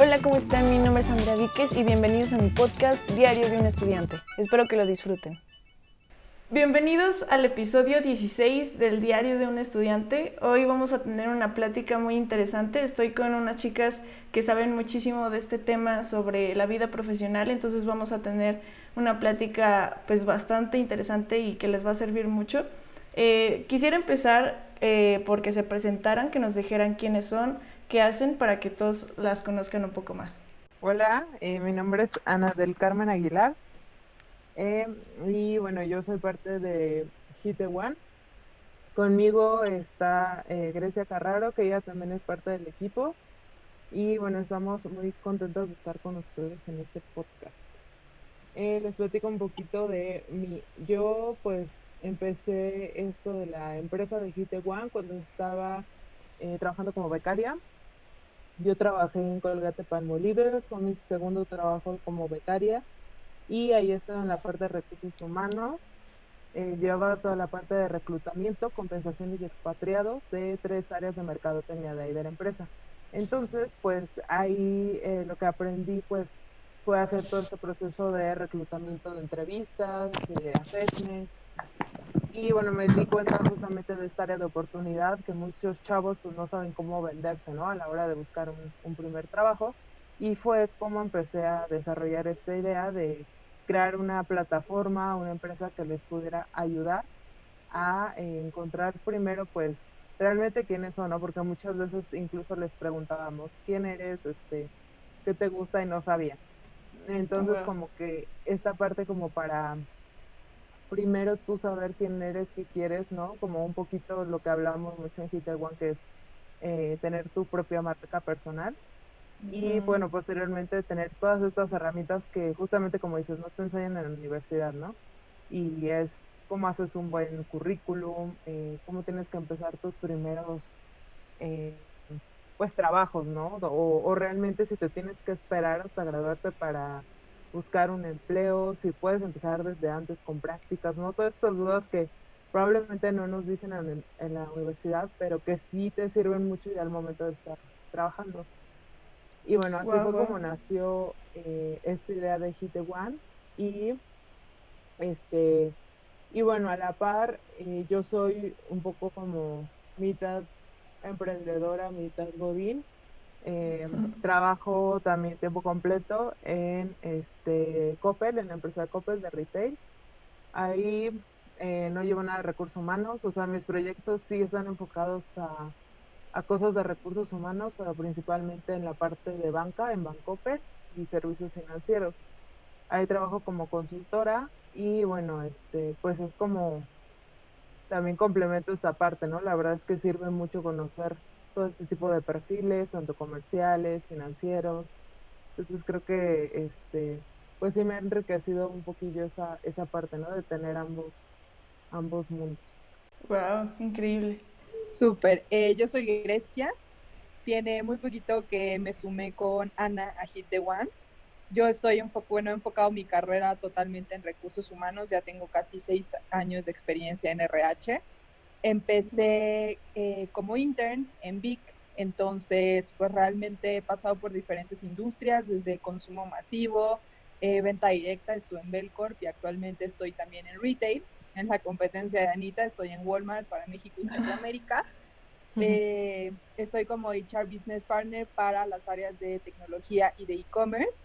Hola, ¿cómo están? Mi nombre es Andrea Víquez y bienvenidos a mi podcast Diario de un Estudiante. Espero que lo disfruten. Bienvenidos al episodio 16 del Diario de un Estudiante. Hoy vamos a tener una plática muy interesante. Estoy con unas chicas que saben muchísimo de este tema sobre la vida profesional, entonces vamos a tener una plática pues bastante interesante y que les va a servir mucho. Eh, quisiera empezar eh, porque se presentaran, que nos dijeran quiénes son, qué hacen para que todos las conozcan un poco más. Hola, eh, mi nombre es Ana del Carmen Aguilar y bueno, yo soy parte de Hit One. Conmigo está Grecia Carraro, que ella también es parte del equipo. Y bueno, estamos muy contentos de estar con ustedes en este podcast. les platico un poquito de mí. Yo pues empecé esto de la empresa de Hit One cuando estaba eh, trabajando como becaria. Yo trabajé en Colgate Palmolive, fue mi segundo trabajo como becaria y ahí estaba en la parte de recursos humanos. Eh, llevaba toda la parte de reclutamiento, compensación y expatriados de tres áreas de mercadotecnia de ahí de la empresa. Entonces, pues ahí eh, lo que aprendí pues fue hacer todo este proceso de reclutamiento de entrevistas, de assessment, y bueno, me di cuenta justamente de esta área de oportunidad que muchos chavos pues no saben cómo venderse, ¿no? A la hora de buscar un, primer trabajo. Y fue como empecé a desarrollar esta idea de crear una plataforma, una empresa que les pudiera ayudar a eh, encontrar primero pues realmente quiénes son, ¿no? Porque muchas veces incluso les preguntábamos quién eres, este, qué te gusta y no sabía. Entonces como que esta parte como para primero tú saber quién eres, qué quieres, ¿no? Como un poquito lo que hablamos mucho en Hitter One, que es eh, tener tu propia marca personal. Y bueno, posteriormente tener todas estas herramientas que justamente como dices, no te enseñan en la universidad, ¿no? Y es cómo haces un buen currículum, eh, cómo tienes que empezar tus primeros eh, pues trabajos, ¿no? O, o realmente si te tienes que esperar hasta graduarte para buscar un empleo, si puedes empezar desde antes con prácticas, ¿no? Todas estas dudas que probablemente no nos dicen en, la universidad, pero que sí te sirven mucho ya al momento de estar trabajando. Y bueno, así fue como nació eh, esta idea de Hit One y este y bueno, a la par eh, yo soy un poco como mitad emprendedora, mitad godín eh, trabajo también tiempo completo en este Coppel, en la empresa Coppel de retail. Ahí eh, no llevo nada de recursos humanos, o sea, mis proyectos sí están enfocados a, a cosas de recursos humanos, pero principalmente en la parte de banca, en Bancoppel y servicios financieros. Ahí trabajo como consultora y bueno, este, pues es como también complemento esa parte, ¿no? La verdad es que sirve mucho conocer todo este tipo de perfiles, tanto comerciales, financieros. Entonces creo que este pues sí me ha enriquecido un poquillo esa, esa parte, ¿no? De tener ambos, ambos mundos. Wow, increíble. Súper. Eh, yo soy Grecia. Tiene muy poquito que me sumé con Ana a Hit the One. Yo estoy bueno, enfocado mi carrera totalmente en recursos humanos. Ya tengo casi seis años de experiencia en RH empecé eh, como intern en Vic, entonces pues realmente he pasado por diferentes industrias, desde consumo masivo, eh, venta directa, estuve en Belcorp y actualmente estoy también en retail. En la competencia de Anita estoy en Walmart para México y Centroamérica. Eh, estoy como HR Business Partner para las áreas de tecnología y de e-commerce.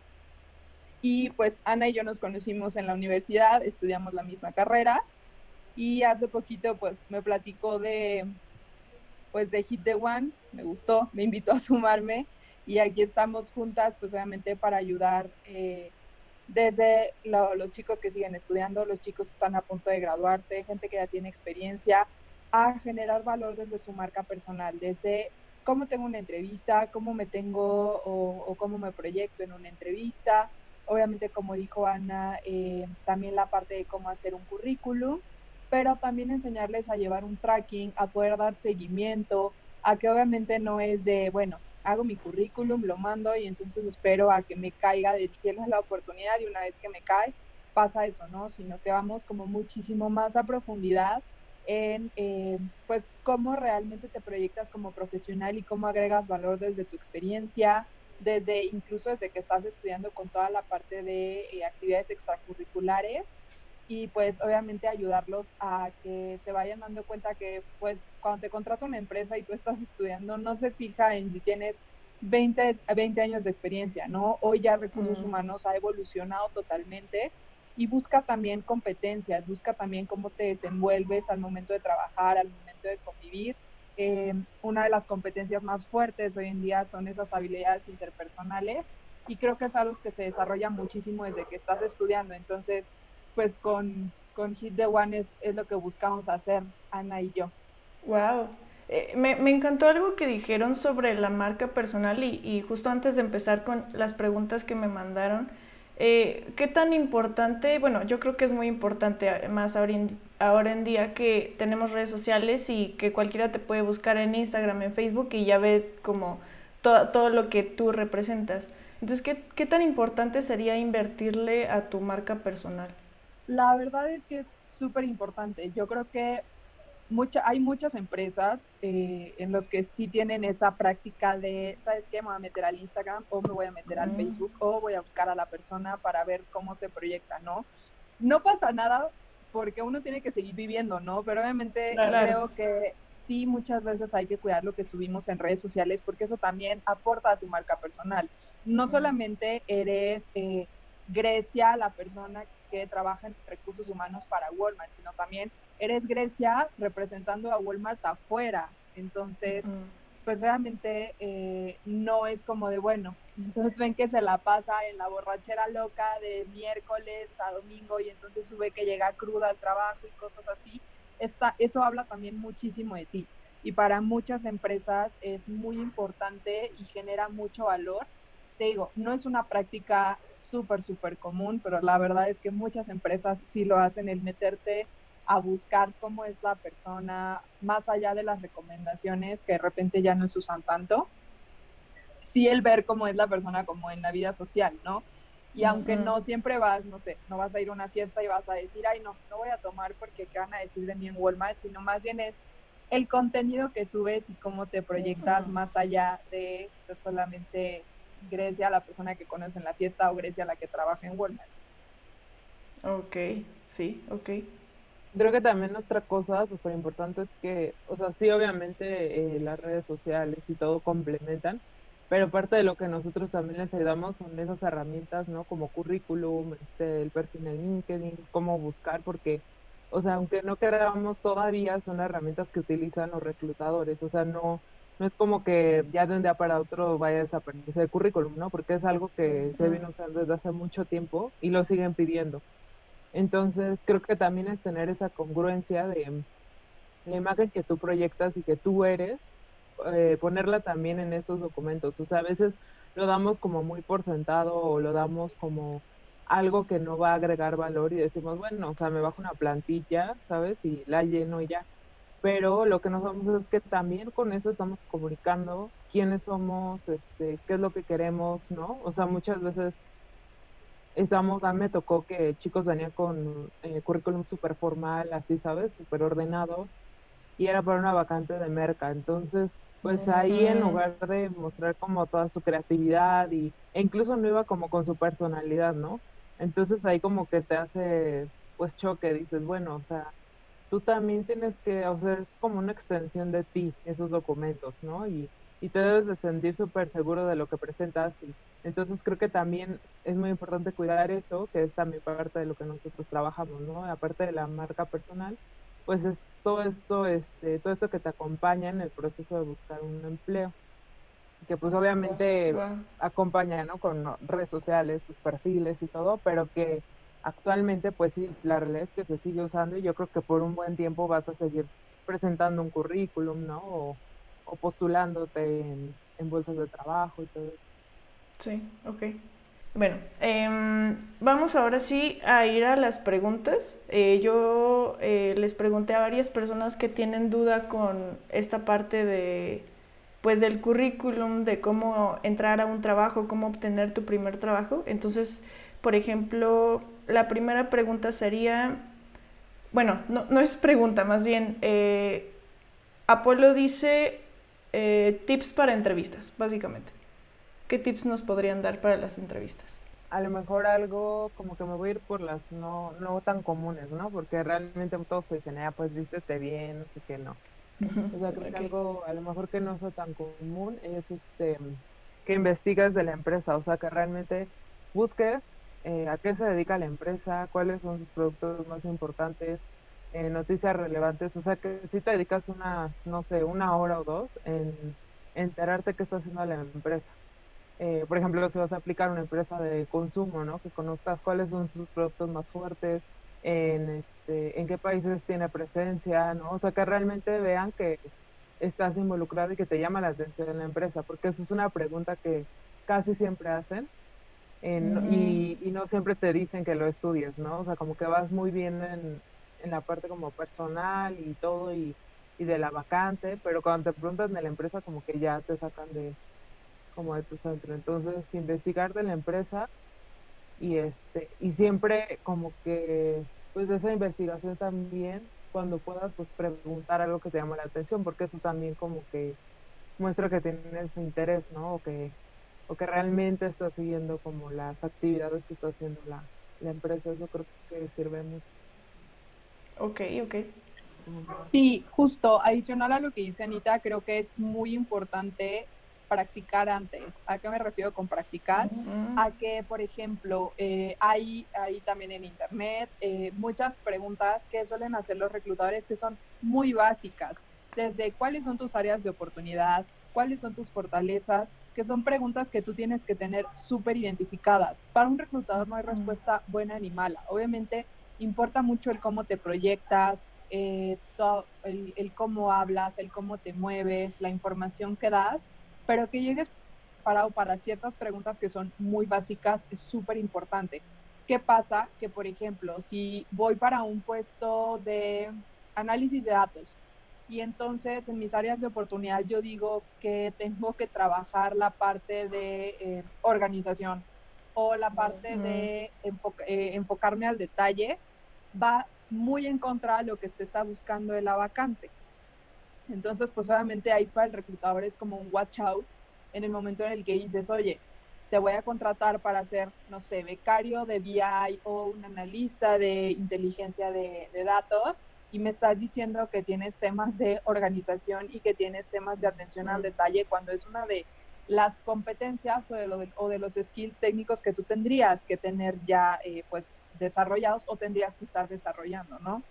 Y pues Ana y yo nos conocimos en la universidad, estudiamos la misma carrera y hace poquito pues me platicó de pues de Hit the One, me gustó, me invitó a sumarme y aquí estamos juntas pues obviamente para ayudar eh, desde los chicos que siguen estudiando, los chicos que están a punto de graduarse, gente que ya tiene experiencia, a generar valor desde su marca personal, desde cómo tengo una entrevista, cómo me tengo o, cómo me proyecto en una entrevista, obviamente como dijo Ana, eh, también la parte de cómo hacer un currículum pero también enseñarles a llevar un tracking, a poder dar seguimiento, a que obviamente no es de, bueno, hago mi currículum, lo mando y entonces espero a que me caiga del cielo la oportunidad y una vez que me cae, pasa eso, ¿no? Sino que vamos como muchísimo más a profundidad en, eh, pues, cómo realmente te proyectas como profesional y cómo agregas valor desde tu experiencia, desde incluso desde que estás estudiando con toda la parte de eh, actividades extracurriculares y pues obviamente ayudarlos a que se vayan dando cuenta que pues cuando te contrata una empresa y tú estás estudiando no se fija en si tienes 20, 20 años de experiencia, ¿no? Hoy ya recursos humanos ha evolucionado totalmente y busca también competencias, busca también cómo te desenvuelves al momento de trabajar, al momento de convivir. Eh, una de las competencias más fuertes hoy en día son esas habilidades interpersonales y creo que es algo que se desarrolla muchísimo desde que estás estudiando. Entonces, pues con, con Hit the One es, es lo que buscamos hacer, Ana y yo. Wow. Eh, me, me, encantó algo que dijeron sobre la marca personal y, y, justo antes de empezar con las preguntas que me mandaron, eh, ¿Qué tan importante? Bueno, yo creo que es muy importante, más ahora en, ahora en día que tenemos redes sociales y que cualquiera te puede buscar en Instagram, en Facebook y ya ve como todo, todo lo que tú representas. Entonces, ¿qué, ¿qué tan importante sería invertirle a tu marca personal? La verdad es que es súper importante. Yo creo que hay muchas empresas eh, en los que sí tienen esa práctica de, ¿sabes qué? Me voy a meter al Instagram o me voy a meter al Facebook o voy a buscar a la persona para ver cómo se proyecta, ¿no? No pasa nada porque uno tiene que seguir viviendo, ¿no? Pero obviamente creo que sí muchas veces hay que cuidar lo que subimos en redes sociales porque eso también aporta a tu marca personal. No solamente eres eh, Grecia, la persona que trabaja en recursos humanos para Walmart, sino también eres Grecia representando a Walmart afuera. Entonces, pues obviamente eh, no es como de bueno. Entonces ven que se la pasa en la borrachera loca de miércoles a domingo y entonces sube que llega cruda al trabajo y cosas así. Esta, eso habla también muchísimo de ti. Y para muchas empresas es muy importante y genera mucho valor. Te digo, no es una práctica súper, súper común, pero la verdad es que muchas empresas sí lo hacen, el meterte a buscar cómo es la persona, más allá de las recomendaciones que de repente ya no se usan tanto, sí el ver cómo es la persona como en la vida social, ¿no? Y aunque no siempre vas, no sé, no vas a ir a una fiesta y vas a decir, ay, no, no voy a tomar porque qué van a decir de mí en Walmart, sino más bien es el contenido que subes y cómo te proyectas más allá de ser solamente Grecia, la persona que conoce en la fiesta, o Grecia, la que trabaja en Walmart. Ok, sí, ok. Creo que también otra cosa súper importante es que, o sea, sí, obviamente eh, las redes sociales y todo complementan, pero parte de lo que nosotros también les ayudamos son esas herramientas, ¿no? Como currículum, este, el perfil en LinkedIn, cómo buscar, porque, o sea, aunque no queramos todavía, son herramientas que utilizan los reclutadores, o sea, no, no es como que ya de un día para otro vaya a desaparecer el currículum, ¿no? Porque es algo que se viene usando desde hace mucho tiempo y lo siguen pidiendo. Entonces, creo que también es tener esa congruencia de la imagen que tú proyectas y que tú eres, eh, ponerla también en esos documentos. O sea, a veces lo damos como muy por sentado o lo damos como algo que no va a agregar valor y decimos, bueno, o sea, me bajo una plantilla, ¿sabes? Y la lleno y ya. Pero lo que nos vamos es que también con eso estamos comunicando quiénes somos, este, qué es lo que queremos, ¿no? O sea, muchas veces estamos, a mí me tocó que chicos venían con eh, currículum súper formal, así, ¿sabes? Súper ordenado, y era para una vacante de merca. Entonces, pues ahí en lugar de mostrar como toda su creatividad y, e incluso no iba como con su personalidad, ¿no? Entonces ahí como que te hace pues choque, dices, bueno, o sea, tú también tienes que, o sea, es como una extensión de ti, esos documentos, ¿no? Y, y te debes de sentir súper seguro de lo que presentas y entonces creo que también es muy importante cuidar eso, que es también parte de lo que nosotros trabajamos, ¿no? Aparte de la marca personal, pues es todo esto, este, todo esto que te acompaña en el proceso de buscar un empleo. Que pues obviamente acompaña, ¿no? Con redes sociales, tus perfiles y todo, pero que actualmente pues sí, la realidad es que se sigue usando y yo creo que por un buen tiempo vas a seguir presentando un currículum, ¿no? O, postulándote en, bolsas de trabajo y todo eso. Sí, ok. Bueno, em, vamos ahora sí a ir a las preguntas. Eh, yo eh, les pregunté a varias personas que tienen duda con esta parte de, pues, del currículum, de cómo entrar a un trabajo, cómo obtener tu primer trabajo. Entonces, por ejemplo, la primera pregunta sería, bueno, no, no es pregunta, más bien, eh, Apolo dice tips para entrevistas, básicamente. ¿qué tips nos podrían dar para las entrevistas? A lo mejor algo como que me voy a ir por las no, no tan comunes, ¿no? Porque realmente todos se dicen, ah, pues vístete bien, no sé qué, no. O sea, creo que algo a lo mejor que no sea tan común es este que investigues de la empresa, o sea, que realmente busques eh, a qué se dedica la empresa, cuáles son sus productos más importantes, eh, noticias relevantes, o sea, que si te dedicas una, no sé, una hora o dos en enterarte qué está haciendo la empresa. Eh, por ejemplo, si vas a aplicar una empresa de consumo, ¿no? Que conozcas cuáles son sus productos más fuertes, en, este, en qué países tiene presencia, ¿no? O sea, que realmente vean que estás involucrado y que te llama la atención en la empresa, porque eso es una pregunta que casi siempre hacen y, y, no siempre te dicen que lo estudies, ¿no? O sea, como que vas muy bien en, en la parte como personal y todo y, y, de la vacante, pero cuando te preguntan de la empresa como que ya te sacan de como de tu centro. Entonces, investigar de la empresa y este y siempre como que pues de esa investigación también cuando puedas pues preguntar algo que te llama la atención porque eso también como que muestra que tienes interés no o que o que realmente estás siguiendo como las actividades que está haciendo la, la empresa eso creo que sirve mucho ok ok Sí, justo, adicional a lo que dice Anita, creo que es muy importante practicar antes. ¿A qué me refiero con practicar? A que, por ejemplo, eh, hay, hay también en Internet eh, muchas preguntas que suelen hacer los reclutadores que son muy básicas, desde cuáles son tus áreas de oportunidad, cuáles son tus fortalezas, que son preguntas que tú tienes que tener súper identificadas. Para un reclutador no hay respuesta buena ni mala. Obviamente importa mucho el cómo te proyectas, eh, todo, el, el, cómo hablas, el cómo te mueves, la información que das, pero que llegues parado para ciertas preguntas que son muy básicas es súper importante. ¿Qué pasa? Que, por ejemplo, si voy para un puesto de análisis de datos y entonces en mis áreas de oportunidad yo digo que tengo que trabajar la parte de eh, organización o la parte de enfoca eh, enfocarme al detalle, va muy en contra de lo que se está buscando de la vacante. Entonces, pues obviamente ahí para el reclutador es como un watch out en el momento en el que dices, oye, te voy a contratar para ser, no sé, becario de BI o un analista de inteligencia de, de datos y me estás diciendo que tienes temas de organización y que tienes temas de atención al detalle cuando es una de las competencias o de, lo de, o de los skills técnicos que tú tendrías que tener ya eh, pues desarrollados o tendrías que estar desarrollando, ¿no?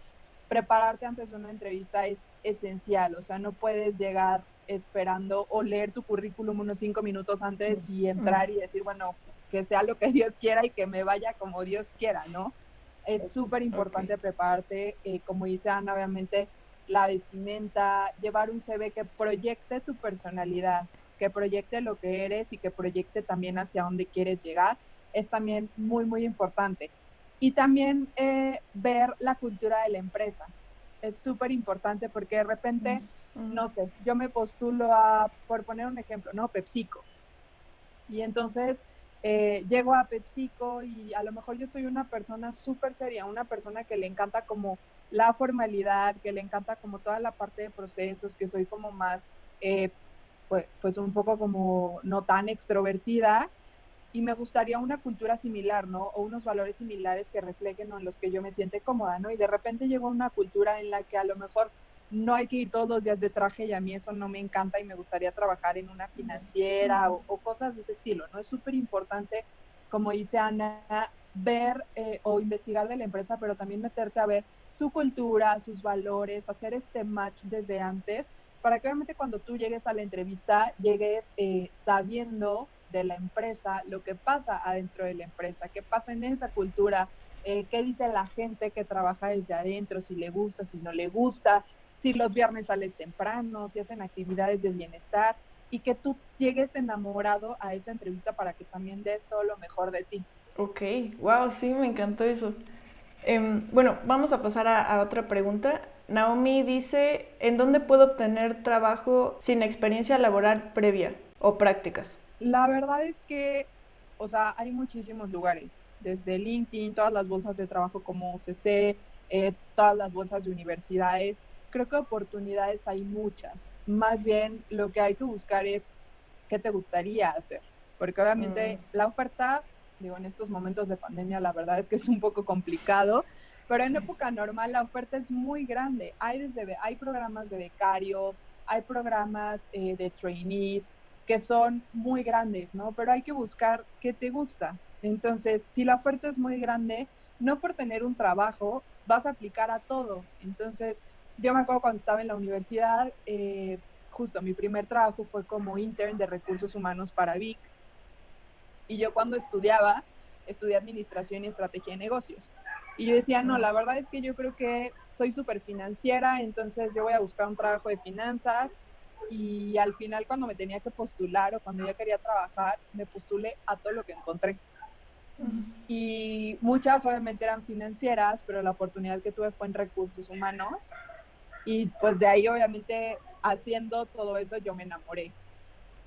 prepararte antes de una entrevista es esencial, o sea, no puedes llegar esperando o leer tu currículum unos cinco minutos antes y entrar y decir, bueno, que sea lo que Dios quiera y que me vaya como Dios quiera, ¿no? Es súper importante prepararte, eh, como dice Ana, obviamente, la vestimenta, llevar un CV que proyecte tu personalidad, que proyecte lo que eres y que proyecte también hacia dónde quieres llegar, es también muy, muy importante. Y también eh, ver la cultura de la empresa. Es súper importante porque de repente, no sé, yo me postulo a, por poner un ejemplo, ¿no? PepsiCo. Y entonces eh, llego a PepsiCo y a lo mejor yo soy una persona súper seria, una persona que le encanta como la formalidad, que le encanta como toda la parte de procesos, que soy como más, eh, pues, pues un poco como no tan extrovertida y me gustaría una cultura similar, ¿no? O unos valores similares que reflejen en los que yo me siente cómoda, ¿no? Y de repente llegó una cultura en la que a lo mejor no hay que ir todos los días de traje y a mí eso no me encanta y me gustaría trabajar en una financiera o, o cosas de ese estilo, ¿no? Es súper importante, como dice Ana, ver eh, o investigar de la empresa, pero también meterte a ver su cultura, sus valores, hacer este match desde antes, para que obviamente cuando tú llegues a la entrevista llegues eh, sabiendo de la empresa, lo que pasa adentro de la empresa, qué pasa en esa cultura, eh, qué dice la gente que trabaja desde adentro, si le gusta, si no le gusta, si los viernes sales temprano, si hacen actividades de bienestar y que tú llegues enamorado a esa entrevista para que también des todo lo mejor de ti. Ok, wow, sí, me encantó eso. Eh, bueno, vamos a pasar a, a otra pregunta. Naomi dice, ¿en dónde puedo obtener trabajo sin experiencia laboral previa o prácticas? La verdad es que, o sea, hay muchísimos lugares, desde LinkedIn, todas las bolsas de trabajo como UCC, eh, todas las bolsas de universidades. Creo que oportunidades hay muchas. Más bien lo que hay que buscar es qué te gustaría hacer. porque obviamente Mm. la oferta, digo, en estos momentos de pandemia, la verdad es que es un poco complicado, pero en Sí. época normal la oferta es muy grande. Hay, desde, hay programas de becarios, hay programas eh, de trainees que son muy grandes, ¿no? Pero hay que buscar qué te gusta. Entonces, si la oferta es muy grande, no por tener un trabajo vas a aplicar a todo. Entonces, yo me acuerdo cuando estaba en la universidad, eh, justo mi primer trabajo fue como intern de recursos humanos para Vic. Y yo cuando estudiaba, estudié administración y estrategia de negocios. Y yo decía, no, la verdad es que yo creo que soy súper financiera, entonces yo voy a buscar un trabajo de finanzas. Y al final, cuando me tenía que postular o cuando ya quería trabajar, me postulé a todo lo que encontré. Y muchas obviamente eran financieras, pero la oportunidad que tuve fue en recursos humanos. Y pues de ahí obviamente haciendo todo eso yo me enamoré.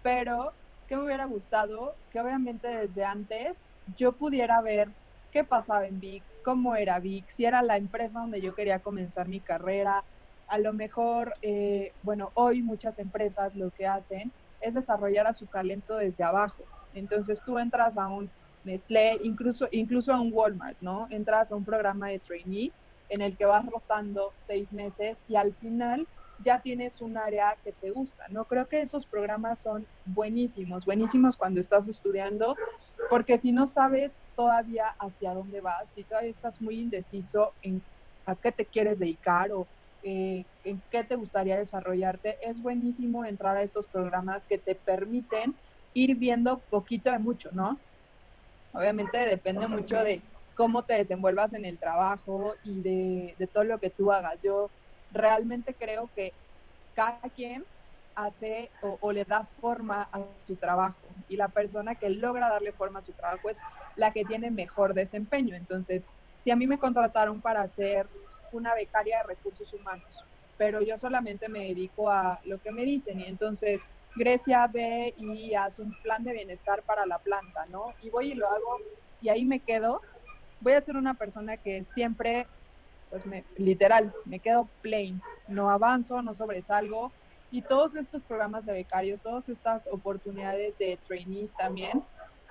Pero, ¿qué me hubiera gustado? Que obviamente desde antes yo pudiera ver qué pasaba en Vic, cómo era Vic, si era la empresa donde yo quería comenzar mi carrera. A lo mejor, eh, bueno, hoy muchas empresas lo que hacen es desarrollar a su talento desde abajo. Entonces tú entras a un Nestlé, incluso, incluso a un Walmart, ¿no? Entras a un programa de trainees en el que vas rotando seis meses y al final ya tienes un área que te gusta, ¿no? Creo que esos programas son buenísimos, buenísimos cuando estás estudiando, porque si no sabes todavía hacia dónde vas, si todavía estás muy indeciso en a qué te quieres dedicar o eh, en qué te gustaría desarrollarte, es buenísimo entrar a estos programas que te permiten ir viendo poquito de mucho, ¿no? Obviamente depende mucho de cómo te desenvuelvas en el trabajo y de, de todo lo que tú hagas. Yo realmente creo que cada quien hace o, o, le da forma a su trabajo y la persona que logra darle forma a su trabajo es la que tiene mejor desempeño. Entonces, si a mí me contrataron para ser una becaria de recursos humanos, pero yo solamente me dedico a lo que me dicen y entonces Grecia ve y hace un plan de bienestar para la planta, ¿no? Y voy y lo hago y ahí me quedo. Voy a ser una persona que siempre pues me, literal, me quedo plain, no avanzo, no sobresalgo. Y todos estos programas de becarios, todas estas oportunidades de trainees también,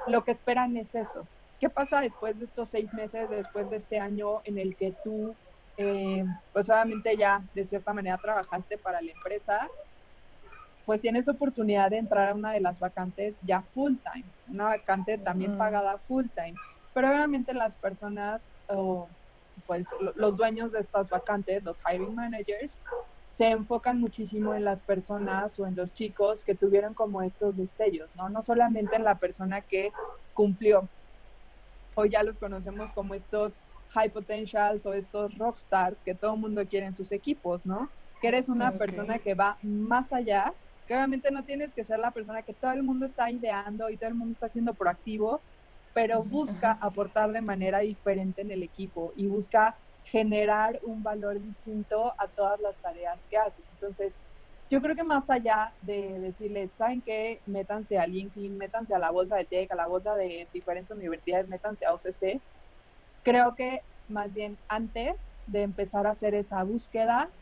lo que esperan es eso. ¿Qué pasa después de estos seis meses, después de este año en el que tú, eh, pues obviamente ya de cierta manera trabajaste para la empresa? Pues tienes oportunidad de entrar a una de las vacantes ya full time, una vacante también Mm. pagada full time. Pero obviamente las personas o pues los dueños de estas vacantes, los hiring managers, se enfocan muchísimo en las personas o en los chicos que tuvieron como estos destellos, ¿no? No solamente en la persona que cumplió. Hoy ya los conocemos como estos high potentials o estos rockstars que todo el mundo quiere en sus equipos, ¿no? Que eres una persona que va más allá, que obviamente no tienes que ser la persona que todo el mundo está ideando y todo el mundo está siendo proactivo, pero busca aportar de manera diferente en el equipo y busca generar un valor distinto a todas las tareas que hace. Entonces, yo creo que más allá de decirles, ¿saben qué? Métanse a LinkedIn, métanse a la bolsa de TEC, a la bolsa de diferentes universidades, métanse a OCC. Creo que más bien antes de empezar a hacer esa búsqueda,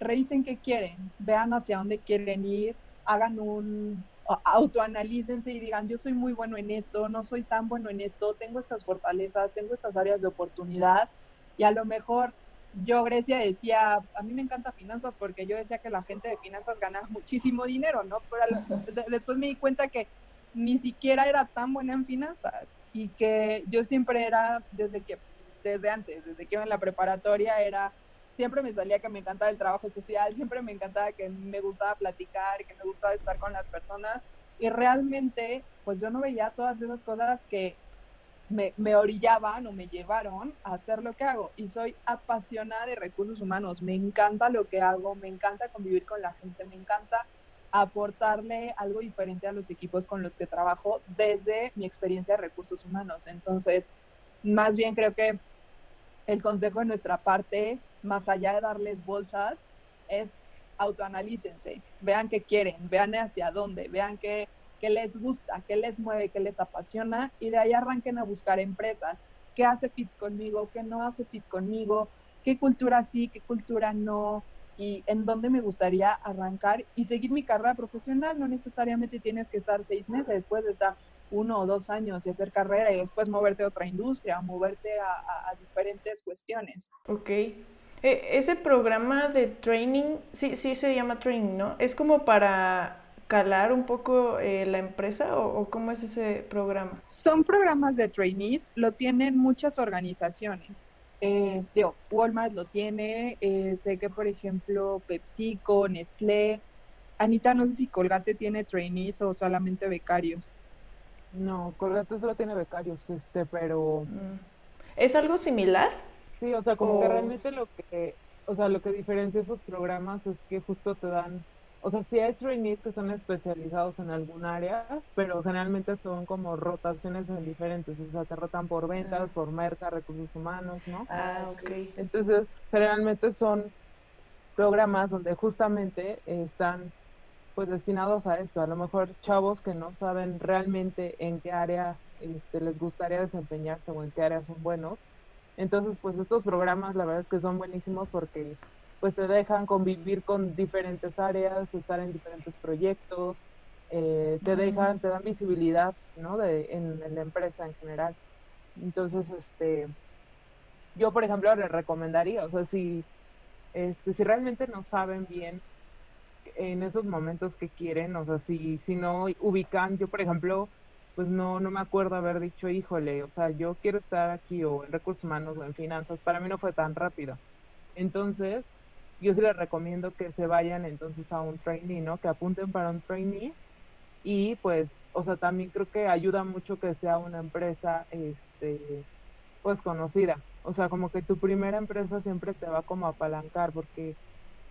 revisen qué quieren, vean hacia dónde quieren ir, hagan un, autoanalícense y digan, yo soy muy bueno en esto, no soy tan bueno en esto, tengo estas fortalezas, tengo estas áreas de oportunidad y a lo mejor yo, Grecia, decía, a mí me encanta finanzas porque yo decía que la gente de finanzas ganaba muchísimo dinero, ¿no? Pero lo, después me di cuenta que ni siquiera era tan buena en finanzas y que yo siempre era, desde que, desde antes, desde que iba en la preparatoria, era siempre me salía que me encantaba el trabajo social, siempre me encantaba que me gustaba platicar, que me gustaba estar con las personas y realmente pues yo no veía todas esas cosas que me, me, orillaban o me llevaron a hacer lo que hago y soy apasionada de recursos humanos, me encanta lo que hago, me encanta convivir con la gente, me encanta aportarle algo diferente a los equipos con los que trabajo desde mi experiencia de recursos humanos. Entonces, más bien creo que el consejo de nuestra parte, más allá de darles bolsas, es autoanalícense, vean qué quieren, vean hacia dónde, vean qué, qué les gusta, qué les mueve, qué les apasiona y de ahí arranquen a buscar empresas, qué hace fit conmigo, qué no hace fit conmigo, qué cultura sí, qué cultura no y en dónde me gustaría arrancar y seguir mi carrera profesional. No necesariamente tienes que estar seis meses, puedes estar uno o dos años y hacer carrera y después moverte a otra industria, moverte a, diferentes cuestiones. Ok. E, ese programa de training, sí, sí se llama training, ¿no? ¿Es como para calar un poco eh, la empresa o, cómo es ese programa? Son programas de trainees, lo tienen muchas organizaciones. Eh, Walmart lo tiene, eh, sé que por ejemplo PepsiCo, Nestlé, Anita, no sé si Colgate tiene trainees o solamente becarios. No, Colgate solo tiene becarios, este, pero... Mm. ¿Es algo similar? Sí, o sea, como que realmente lo que, o sea, lo que diferencia esos programas es que justo te dan o sea, sí hay trainees que son especializados en algún área, pero generalmente son como rotaciones en diferentes, o sea, te rotan por ventas, ah. por merca, recursos humanos, ¿no? Ah, ok. Entonces, generalmente son programas donde justamente están pues destinados a esto, a lo mejor chavos que no saben realmente en qué área este, les gustaría desempeñarse o en qué área son buenos. Entonces, pues estos programas la verdad es que son buenísimos porque pues te dejan convivir con diferentes áreas, estar en diferentes proyectos, eh, te dejan, te dan visibilidad, ¿no? De, en, la empresa en general. Entonces, este, yo por ejemplo le recomendaría, o sea, si, este, si realmente no saben bien en esos momentos que quieren, o sea, si, si no ubican, yo por ejemplo, pues no, no me acuerdo haber dicho, híjole, o sea, yo quiero estar aquí o en recursos humanos o en finanzas, para mí no fue tan rápido. Entonces, yo sí les recomiendo que se vayan entonces a un trainee, ¿no? Que apunten para un trainee y pues, o sea, también creo que ayuda mucho que sea una empresa, este, pues conocida. O sea, como que tu primera empresa siempre te va como a apalancar porque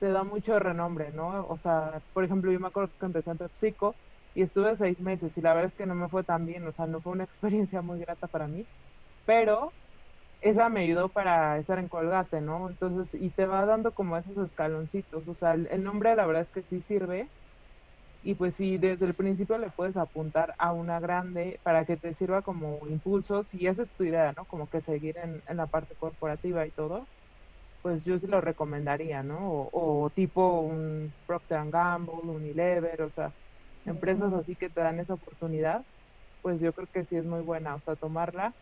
te da mucho renombre, ¿no? O sea, por ejemplo, yo me acuerdo que empecé en PepsiCo y estuve seis meses y la verdad es que no me fue tan bien, o sea, no fue una experiencia muy grata para mí, pero esa me ayudó para estar en Colgate, ¿no? Entonces, y te va dando como esos escaloncitos, o sea, el, nombre la verdad es que sí sirve, y pues sí, desde el principio le puedes apuntar a una grande para que te sirva como impulso, si esa es tu idea, ¿no? Como que seguir en, la parte corporativa y todo, pues yo sí lo recomendaría, ¿no? O, tipo un Procter Gamble, un Unilever, o sea, empresas así que te dan esa oportunidad, pues yo creo que sí es muy buena, o sea, tomarla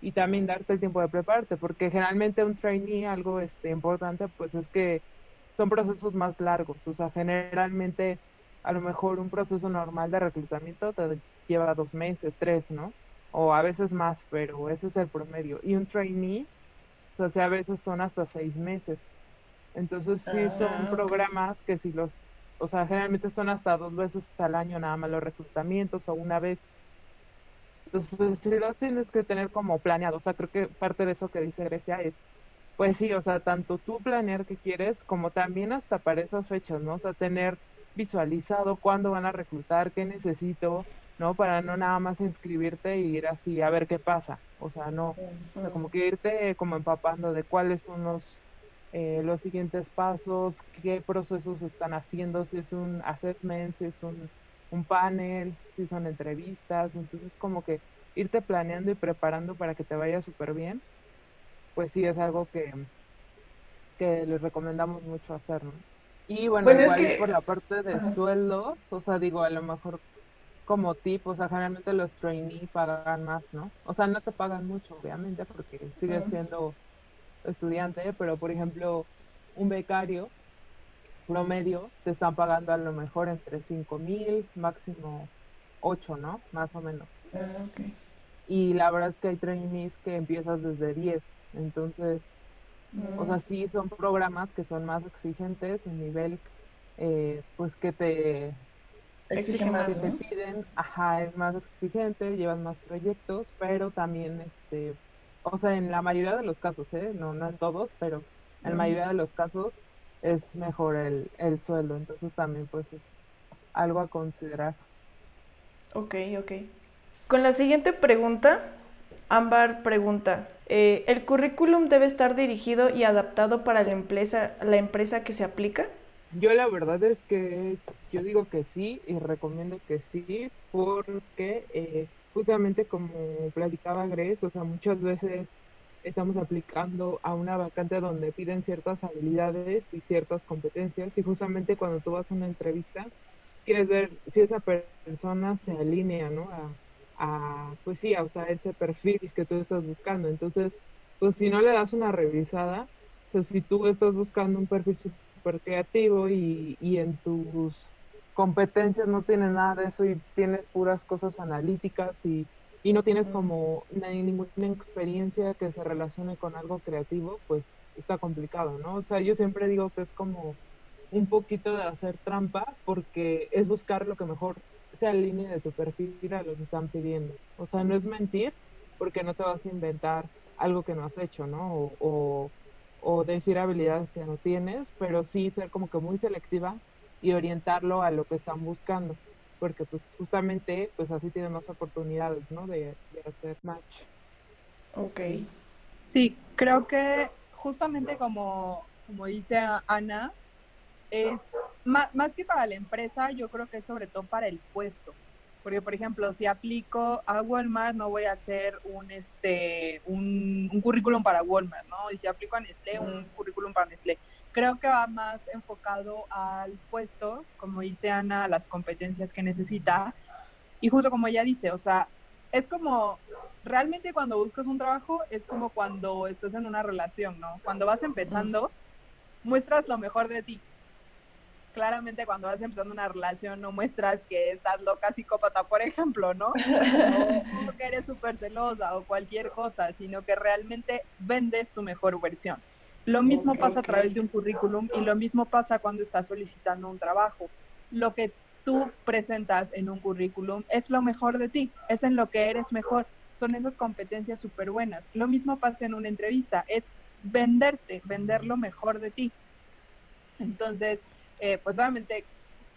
y también darte el tiempo de prepararte, porque generalmente un trainee, algo este, importante, pues es que son procesos más largos, o sea, generalmente a lo mejor un proceso normal de reclutamiento te lleva dos meses, tres, ¿no? O a veces más, pero ese es el promedio. Y un trainee, o sea, a veces son hasta seis meses. Entonces sí son ah, programas que si los, o sea, generalmente son hasta dos veces al año nada más los reclutamientos o una vez entonces, si lo tienes que tener como planeado, o sea, creo que parte de eso que dice Grecia es, pues sí, o sea, tanto tú planear que quieres, como también hasta para esas fechas, ¿no? O sea, tener visualizado cuándo van a reclutar, qué necesito, ¿no? Para no nada más inscribirte y ir así a ver qué pasa. O sea, no, o sea, como que irte como empapando de cuáles son los, eh, los siguientes pasos, qué procesos están haciendo, si es un assessment, si es un un panel, si son entrevistas, entonces como que irte planeando y preparando para que te vaya súper bien, pues sí es algo que, que les recomendamos mucho hacer, ¿no? Y bueno, igual por la parte de sueldos, o sea, digo, a lo mejor como tip, o sea, generalmente los trainees pagan más, ¿no? O sea, no te pagan mucho, obviamente, porque sigues siendo estudiante, pero por ejemplo, un becario promedio te están pagando a lo mejor entre 5 mil, máximo 8, ¿no? Más o menos. Ah, y la verdad es que hay trainees que empiezas desde 10. Entonces, o sea, sí son programas que son más exigentes en nivel, eh, pues que te, Exige más, te piden, ajá, es más exigente, llevan más proyectos, pero también, este, o sea, en la mayoría de los casos, ¿eh? No, no en todos, pero en la mayoría de los casos es mejor el, el sueldo. Entonces también pues es algo a considerar. Ok, ok. Con la siguiente pregunta, Ámbar pregunta, eh, ¿el currículum debe estar dirigido y adaptado para la empresa, la empresa que se aplica? Yo la verdad es que yo digo que sí y recomiendo que sí porque eh, justamente como platicaba Grace, o sea, muchas veces estamos aplicando a una vacante donde piden ciertas habilidades y ciertas competencias y justamente cuando tú vas a una entrevista quieres ver si esa persona se alinea ¿no? a, pues sí, a usar ese perfil que tú estás buscando. Entonces, pues si no le das una revisada, pues si tú estás buscando un perfil súper creativo y, y en tus competencias no tienes nada de eso y tienes puras cosas analíticas y, y no tienes como ninguna experiencia que se relacione con algo creativo, pues está complicado, ¿no? O sea, yo siempre digo que es como un poquito de hacer trampa porque es buscar lo que mejor se alinee de tu perfil a lo que están pidiendo. O sea, no es mentir porque no te vas a inventar algo que no has hecho, ¿no? O, o, decir habilidades que no tienes, pero sí ser como que muy selectiva y orientarlo a lo que están buscando, porque pues justamente pues así tienen más oportunidades, ¿no? De, de hacer match. Ok. Sí, creo que justamente como, como dice Ana, es más, que para la empresa, yo creo que es sobre todo para el puesto. Porque, por ejemplo, si aplico a Walmart, no voy a hacer un, este, un, currículum para Walmart, ¿no? Y si aplico a Nestlé, un currículum para Nestlé. Creo que va más enfocado al puesto, como dice Ana, a las competencias que necesita. Y justo como ella dice, o sea, es como, realmente cuando buscas un trabajo, es como cuando estás en una relación, ¿no? Cuando vas empezando, muestras lo mejor de ti claramente cuando vas empezando una relación no muestras que estás loca psicópata, por ejemplo, ¿no? O, que eres súper celosa o cualquier cosa, sino que realmente vendes tu mejor versión. Lo mismo pasa a través de un currículum y lo mismo pasa cuando estás solicitando un trabajo. Lo que tú presentas en un currículum es lo mejor de ti, es en lo que eres mejor, son esas competencias súper buenas. Lo mismo pasa en una entrevista, es venderte, vender lo mejor de ti. Entonces, eh, pues obviamente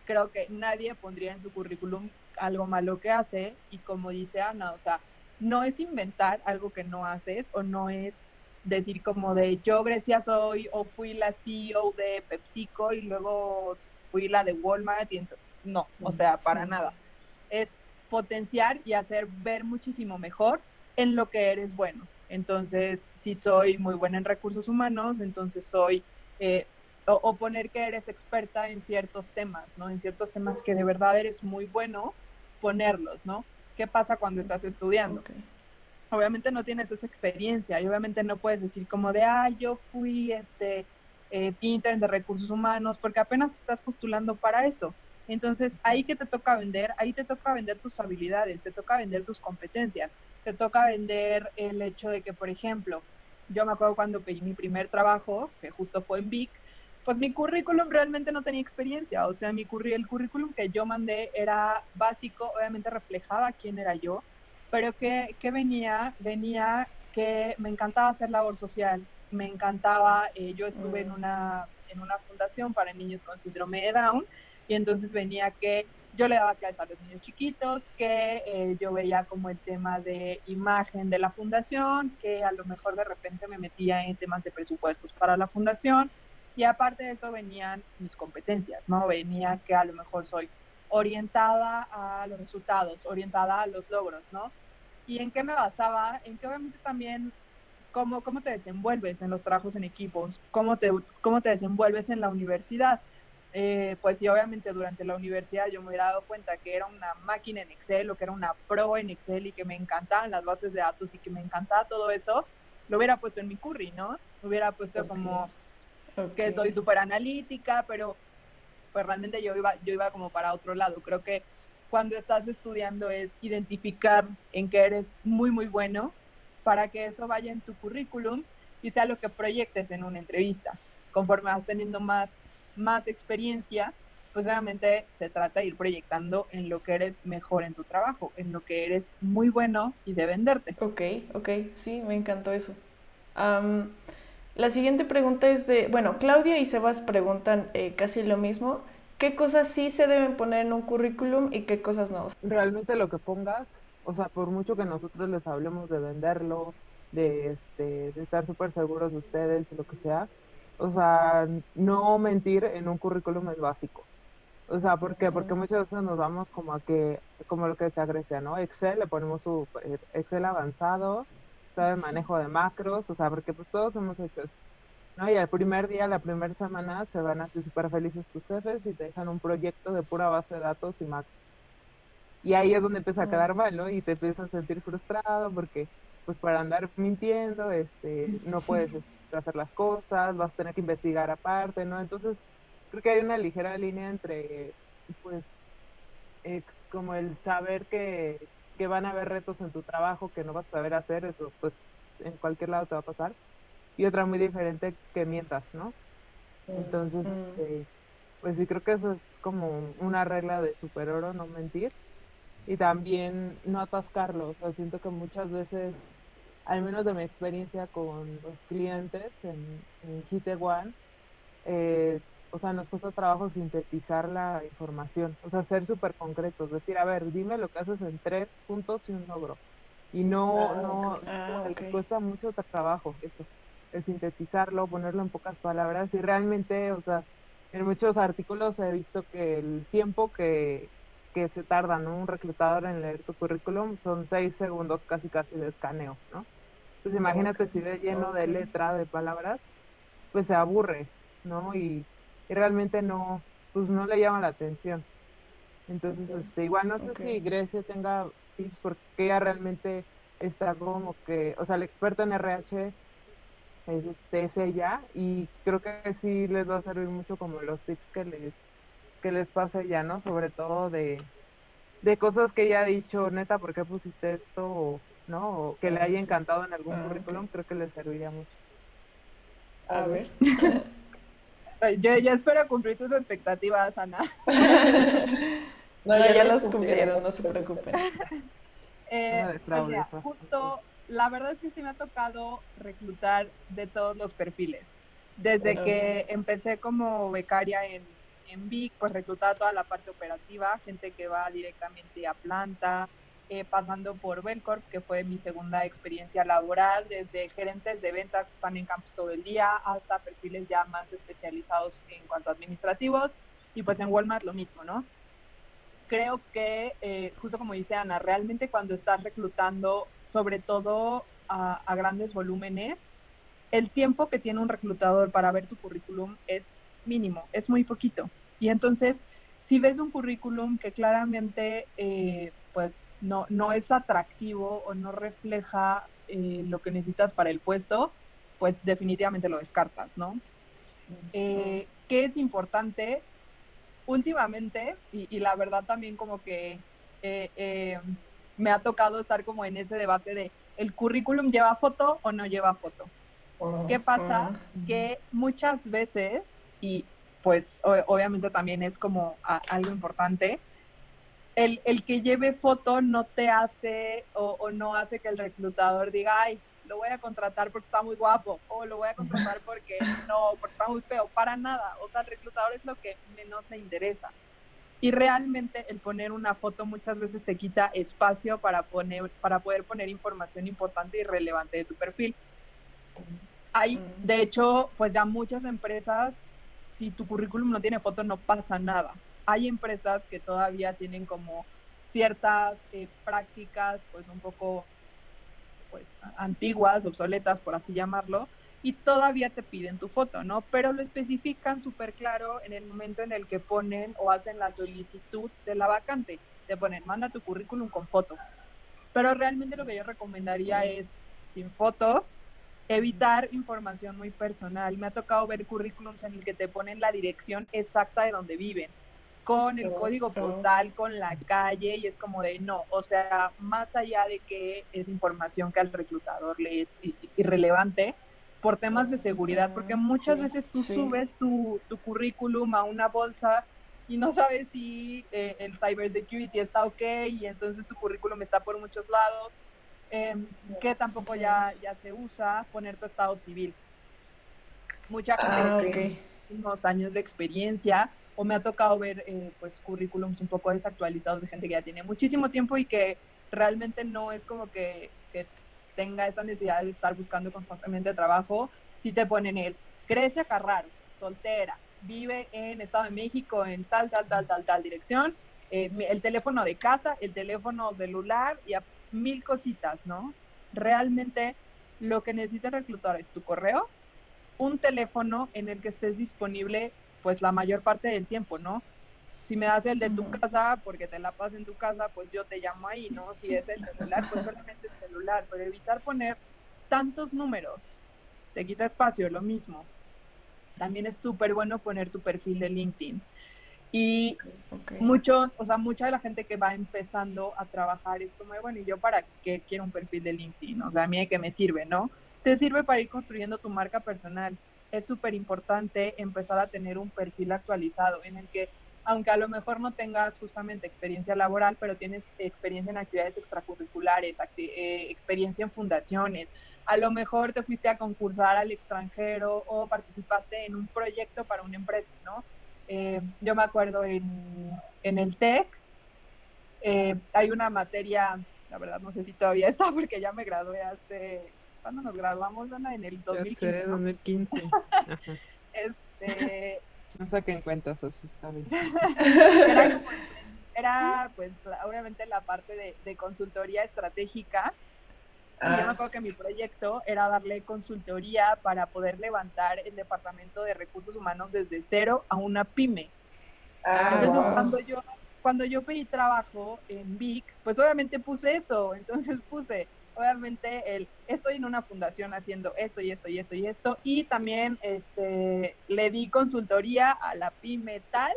creo que nadie pondría en su currículum algo malo que hace y como dice Ana, o sea, no es inventar algo que no haces o no es decir como de yo Grecia soy o fui la CEO de PepsiCo y luego fui la de Walmart y no, o sea, para nada. Es potenciar y hacer ver muchísimo mejor en lo que eres bueno. Entonces, si soy muy buena en recursos humanos, entonces soy eh, o, poner que eres experta en ciertos temas, ¿no? En ciertos temas que de verdad eres muy bueno, ponerlos, ¿no? ¿Qué pasa cuando estás estudiando? Obviamente no tienes esa experiencia y obviamente no puedes decir como de, ah, yo fui este eh, intern de recursos humanos, porque apenas te estás postulando para eso. Entonces, ahí que te toca vender, ahí te toca vender tus habilidades, te toca vender tus competencias, te toca vender el hecho de que, por ejemplo, yo me acuerdo cuando pedí mi primer trabajo, que justo fue en Vic, pues mi currículum realmente no tenía experiencia, o sea, mi el currículum que yo mandé era básico, obviamente reflejaba quién era yo, pero que, venía, venía que me encantaba hacer labor social, me encantaba, eh, yo estuve en, mm. una, en una fundación para niños con síndrome de Down, y entonces venía que yo le daba clases a los niños chiquitos, que eh, yo veía como el tema de imagen de la fundación, que a lo mejor de repente me metía en temas de presupuestos para la fundación, y aparte de eso venían mis competencias, ¿no? Venía que a lo mejor soy orientada a los resultados, orientada a los logros, ¿no? ¿Y en qué me basaba? En que obviamente también cómo, cómo te desenvuelves en los trabajos en equipos, cómo te, cómo te desenvuelves en la universidad. Eh, pues sí, obviamente durante la universidad yo me hubiera dado cuenta que era una máquina en Excel o que era una pro en Excel y que me encantaban las bases de datos y que me encantaba todo eso, lo hubiera puesto en mi curry, ¿no? Lo hubiera puesto como que soy súper analítica, pero pues realmente yo iba, yo iba como para otro lado. Creo que cuando estás estudiando es identificar en qué eres muy, muy bueno para que eso vaya en tu currículum y sea lo que proyectes en una entrevista. Conforme vas teniendo más, más experiencia, pues obviamente se trata de ir proyectando en lo que eres mejor en tu trabajo, en lo que eres muy bueno y de venderte. Ok, ok, sí, me encantó eso. La siguiente pregunta es de, bueno, Claudia y Sebas preguntan eh, casi lo mismo. ¿Qué cosas sí se deben poner en un currículum y qué cosas no? Realmente lo que pongas, o sea, por mucho que nosotros les hablemos de venderlo, de, este, de estar súper seguros de ustedes, de lo que sea, o sea, no mentir en un currículum es básico. O sea, ¿por qué? Porque muchas veces nos vamos como a que, como lo que se Grecia, ¿no? Excel, le ponemos su eh, Excel avanzado, de manejo de macros, o sea, porque pues todos hemos hecho eso. ¿no? Y el primer día, la primera semana, se van a hacer súper felices tus jefes y te dejan un proyecto de pura base de datos y macros. Y ahí es donde empieza a quedar mal, ¿no? Y te empiezas a sentir frustrado porque, pues, para andar mintiendo, este, no puedes este, hacer las cosas, vas a tener que investigar aparte, ¿no? Entonces, creo que hay una ligera línea entre, pues, como el saber que, que van a haber retos en tu trabajo que no vas a saber hacer, eso, pues, en cualquier lado te va a pasar. Y otra muy diferente que mientas, ¿no? Entonces, este, pues sí creo que eso es como una regla de super oro, no mentir. Y también no atascarlo. O sea, siento que muchas veces, al menos de mi experiencia con los clientes en, en Hit One, eh, o sea, nos cuesta trabajo sintetizar la información, o sea, ser súper concretos, decir, a ver, dime lo que haces en tres puntos y un logro. Y no, ah, no, ah, cuesta mucho trabajo eso, el sintetizarlo, ponerlo en pocas palabras y realmente, o sea, en muchos artículos he visto que el tiempo que, que se tarda ¿no? un reclutador en leer tu currículum son seis segundos casi casi de escaneo, ¿no? Entonces imagínate si ve lleno de letra, de palabras, pues se aburre, ¿no? Y, realmente no, pues no le llama la atención. Entonces, este, igual no sé si Grecia tenga tips porque ella realmente está como que, o sea, el experto en RH es, este, es ella y creo que sí les va a servir mucho como los tips que les que les pase ella, ¿no? Sobre todo de, de cosas que ella ha dicho, neta, ¿por qué pusiste esto? O, ¿no? O que le haya encantado en algún ah, currículum, creo que le serviría mucho. A ver. Yo ya espero cumplir tus expectativas, Ana. no, ya, las cumplieron, no se preocupen. Eh, pues justo la verdad es que sí me ha tocado reclutar de todos los perfiles. Desde que empecé como becaria en, en VIC, pues reclutaba toda la parte operativa, gente que va directamente a planta, eh, pasando por Belcorp, que fue mi segunda experiencia laboral, desde gerentes de ventas que están en campus todo el día, hasta perfiles ya más especializados en cuanto a administrativos, y pues en Walmart lo mismo, ¿no? creo que, eh, justo como dice Ana, realmente cuando estás reclutando, sobre todo a, grandes volúmenes, el tiempo que tiene un reclutador para ver tu currículum es mínimo, es muy poquito. Y entonces, si ves un currículum que claramente eh, pues no, no es atractivo o no refleja eh, lo que necesitas para el puesto, pues definitivamente lo descartas, ¿no? ¿Qué es importante? últimamente, y, la verdad también como que eh, eh, me ha tocado estar como en ese debate de, ¿el currículum lleva foto o no lleva foto? ¿Qué pasa? Que muchas veces, y pues obviamente también es como algo importante, el, el, que lleve foto no te hace o, o, no hace que el reclutador diga, ay, lo voy a contratar porque está muy guapo o lo voy a contratar porque no, porque está muy feo, para nada. O sea, el reclutador es lo que menos le interesa. Y realmente el poner una foto muchas veces te quita espacio para, poner, para poder poner información importante y relevante de tu perfil. Hay, de hecho, pues ya muchas empresas, si tu currículum no tiene foto, no pasa nada. Hay empresas que todavía tienen como ciertas eh, prácticas, pues un poco pues antiguas, obsoletas, por así llamarlo, y todavía te piden tu foto, ¿no? Pero lo especifican súper claro en el momento en el que ponen o hacen la solicitud de la vacante. Te ponen, manda tu currículum con foto. Pero realmente lo que yo recomendaría es, sin foto, evitar información muy personal. Me ha tocado ver currículums en el que te ponen la dirección exacta de donde viven con el código postal, con la calle, y es como de no, o sea, más allá de que es información que al reclutador le es irrelevante, por temas de seguridad, porque muchas veces tú subes tu, tu, currículum a una bolsa y no sabes si eh, el cybersecurity está ok y entonces tu currículum está por muchos lados, em, que tampoco ya, ya se usa, poner tu estado civil. Mucha gente ah, que unos años de experiencia o me ha tocado ver eh, pues currículums un poco desactualizados de gente que ya tiene muchísimo tiempo y que realmente no es como que, tenga esa necesidad de estar buscando constantemente trabajo. Si te ponen el Grecia Carraro, soltera, vive en Estado de México en tal, tal, tal, tal, tal dirección, eh, el teléfono de casa, el teléfono celular y a mil cositas, ¿no? Realmente lo que necesita reclutar es tu correo, un teléfono en el que estés disponible pues la mayor parte del tiempo, ¿no? Si me das el de tu casa, porque te la pasas en tu casa, pues yo te llamo ahí, ¿no? Si es el celular, pues solamente el celular, pero evitar poner tantos números, te quita espacio, lo mismo. También es súper bueno poner tu perfil de LinkedIn. Y muchos, o sea, mucha de la gente que va empezando a trabajar es como, bueno, ¿y yo para qué quiero un perfil de LinkedIn? O sea, a mí de qué me sirve, ¿no? Te sirve para ir construyendo tu marca personal. Es súper importante empezar a tener un perfil actualizado en el que, aunque a lo mejor no tengas justamente experiencia laboral, pero tienes experiencia en actividades extracurriculares, eh, experiencia en fundaciones, a lo mejor te fuiste a concursar al extranjero o participaste en un proyecto para una empresa, ¿no? Eh, yo me acuerdo en, el TEC, eh, hay una materia, la verdad no sé si todavía está porque ya me gradué hace, ¿cuándo nos graduamos, Ana? En el 2015. ¿no? 2015. este, no saquen cuentas, así está bien. era, era, pues obviamente la parte de, de consultoría estratégica y yo me ah. acuerdo que mi proyecto era darle consultoría para poder levantar el departamento de recursos humanos desde cero a una pyme. Ah, entonces cuando yo cuando yo pedí trabajo en Vic, pues obviamente puse eso, entonces puse obviamente el estoy en una fundación haciendo esto y esto y esto y esto y también este le di consultoría a la pyme tal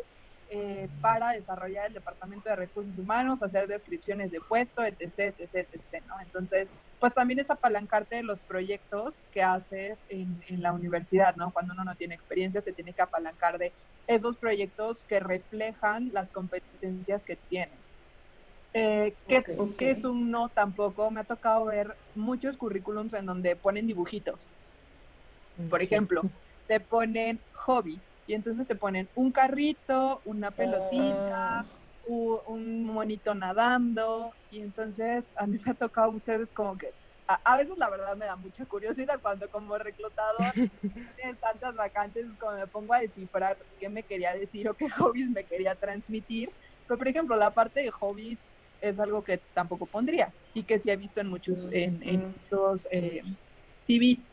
eh, para desarrollar el departamento de recursos humanos, hacer descripciones de puesto, etc, etc, etc. Entonces, pues también es apalancarte de los proyectos que haces en, en, la universidad, ¿no? Cuando uno no tiene experiencia, se tiene que apalancar de esos proyectos que reflejan las competencias que tienes. Eh, ¿qué, ¿Qué es un no tampoco? Me ha tocado ver muchos currículums en donde ponen dibujitos. Por ejemplo, te ponen hobbies y entonces te ponen un carrito, una pelotita, un monito nadando y entonces a mí me ha tocado muchas veces como que a, veces la verdad me da mucha curiosidad cuando como reclutador tienes tantas vacantes es como me pongo a descifrar qué me quería decir o qué hobbies me quería transmitir. Pero por ejemplo la parte de hobbies es algo que tampoco pondría y que sí he visto en muchos, en, en muchos eh, CVs.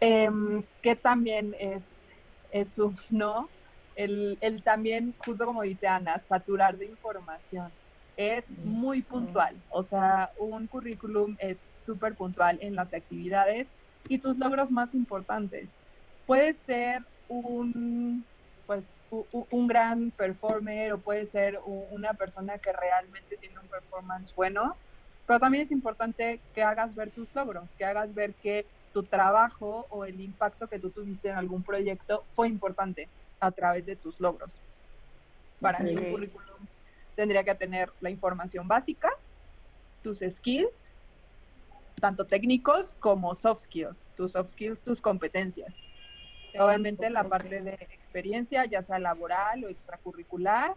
Em, que también es, es un no, el, el, también, justo como dice Ana, saturar de información. Es muy puntual, o sea, un currículum es súper puntual en las actividades y tus logros más importantes. Puede ser un, pues, un, gran performer o puede ser una persona que realmente tiene un performance bueno, pero también es importante que hagas ver tus logros, que hagas ver que tu trabajo o el impacto que tú tuviste en algún proyecto fue importante a través de tus logros. Para mí, un currículum tendría que tener la información básica, tus skills, tanto técnicos como soft skills, tus soft skills, tus competencias. Obviamente la parte de experiencia, ya sea laboral o extracurricular,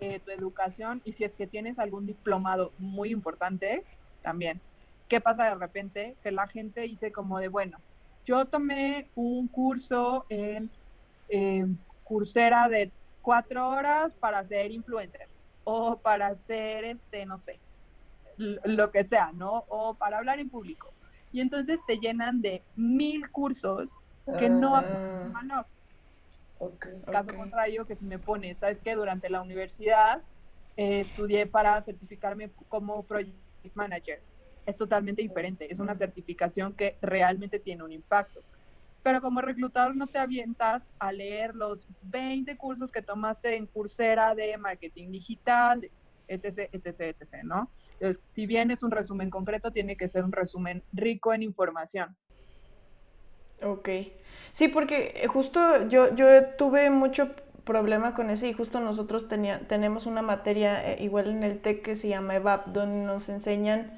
eh, tu educación y si es que tienes algún diplomado muy importante, también. ¿Qué pasa de repente? Que la gente dice como de, bueno, yo tomé un curso en eh, Coursera de cuatro horas para ser influencer o para ser, este, no sé, lo que sea, ¿no? O para hablar en público. Y entonces te llenan de mil cursos que no aportan ah. valor. Caso contrario, que si me pones, ¿sabes qué? Durante la universidad eh, estudié para certificarme como project manager es totalmente diferente. Es una certificación que realmente tiene un impacto. Pero como reclutador no te avientas a leer los 20 cursos que tomaste en Coursera de marketing digital, etc., etc., etc., ¿no? Entonces, si bien es un resumen concreto, tiene que ser un resumen rico en información. Ok. Sí, porque justo yo, yo tuve mucho problema con eso y justo nosotros tenía, tenemos una materia eh, igual en el TEC que se llama EVAP, donde nos enseñan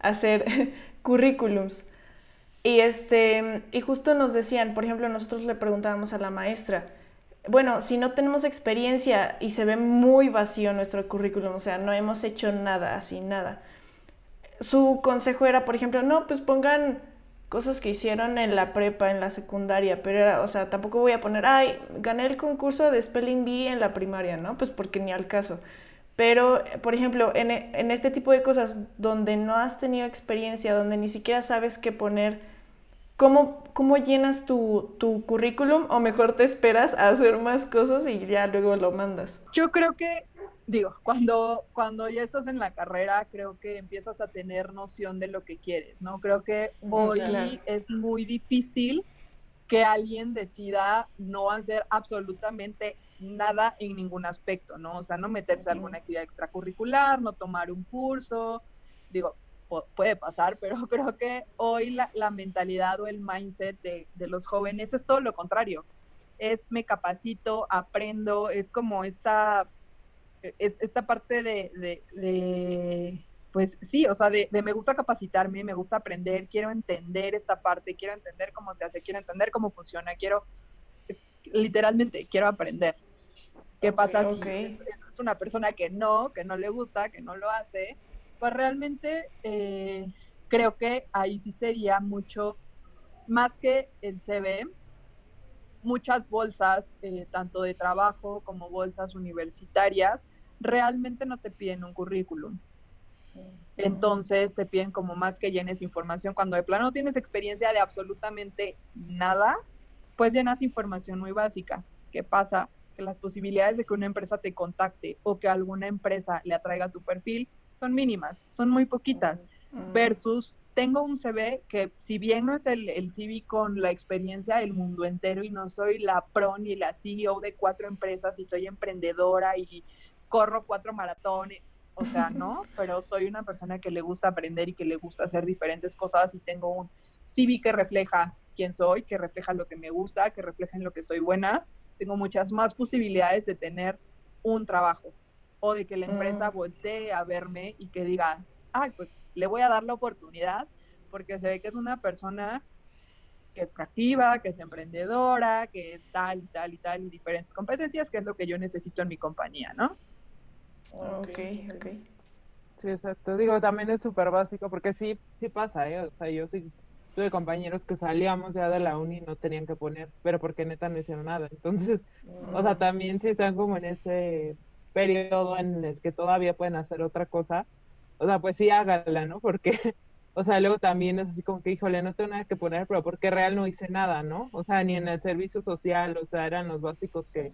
hacer currículums. Y, este, y justo nos decían, por ejemplo, nosotros le preguntábamos a la maestra, bueno, si no tenemos experiencia y se ve muy vacío nuestro currículum, o sea, no hemos hecho nada, así, nada. Su consejo era, por ejemplo, no, pues pongan cosas que hicieron en la prepa, en la secundaria, pero era, o sea, tampoco voy a poner, ay, gané el concurso de Spelling Bee en la primaria, ¿no? Pues porque ni al caso. Pero, por ejemplo, en, en, este tipo de cosas donde no has tenido experiencia, donde ni siquiera sabes qué poner, ¿cómo, cómo llenas tu, tu currículum o mejor te esperas a hacer más cosas y ya luego lo mandas? Yo creo que digo, cuando, cuando ya estás en la carrera, creo que empiezas a tener noción de lo que quieres, ¿no? Creo que hoy es muy difícil que alguien decida no hacer absolutamente nada en ningún aspecto, ¿no? O sea, no meterse a alguna actividad extracurricular, no tomar un curso, digo, puede pasar, pero creo que hoy la, la mentalidad o el mindset de, de, los jóvenes es todo lo contrario. Es me capacito, aprendo, es como esta esta parte de, pues sí, o sea, de, me gusta capacitarme, me gusta aprender, quiero entender esta parte, quiero entender cómo se hace, quiero entender cómo funciona, quiero, literalmente, quiero aprender. ¿Qué pasa si es, una persona que no, que no le gusta, que no lo hace? Pues realmente eh, creo que ahí sí sería mucho, más que el CV, muchas bolsas, eh, tanto de trabajo como bolsas universitarias, realmente no te piden un currículum. Entonces te piden como más que llenes información. Cuando de plano no tienes experiencia de absolutamente nada, pues llenas información muy básica. ¿Qué pasa? Que las posibilidades de que una empresa te contacte o que alguna empresa le atraiga tu perfil son mínimas, son muy poquitas, versus tengo un CV que si bien no es el, el CV con la experiencia del mundo entero y no soy la pro ni la CEO de cuatro empresas y soy emprendedora y corro cuatro maratones, o sea, no, pero soy una persona que le gusta aprender y que le gusta hacer diferentes cosas y tengo un CV que refleja quién soy, que refleja lo que me gusta, que refleja en lo que soy buena, tengo muchas más posibilidades de tener un trabajo o de que la empresa mm. voltee a verme y que diga, ay, pues le voy a dar la oportunidad porque se ve que es una persona que es proactiva, que es emprendedora, que es tal y tal y tal y diferentes competencias, que es lo que yo necesito en mi compañía, ¿no? Ok, ok. Sí, exacto. Digo, también es súper básico porque sí, sí pasa, ¿eh? O sea, yo sí tuve compañeros que salíamos ya de la uni y no tenían que poner, pero porque neta no hicieron nada. Entonces, o sea, mm. también sí están como en ese periodo en el que todavía pueden hacer otra cosa. O sea, pues sí hágala, ¿no? Porque, o sea, luego también es así como que, híjole, no tengo nada que poner, pero porque real no hice nada, ¿no? O sea, ni en el servicio social, o sea, eran los básicos que,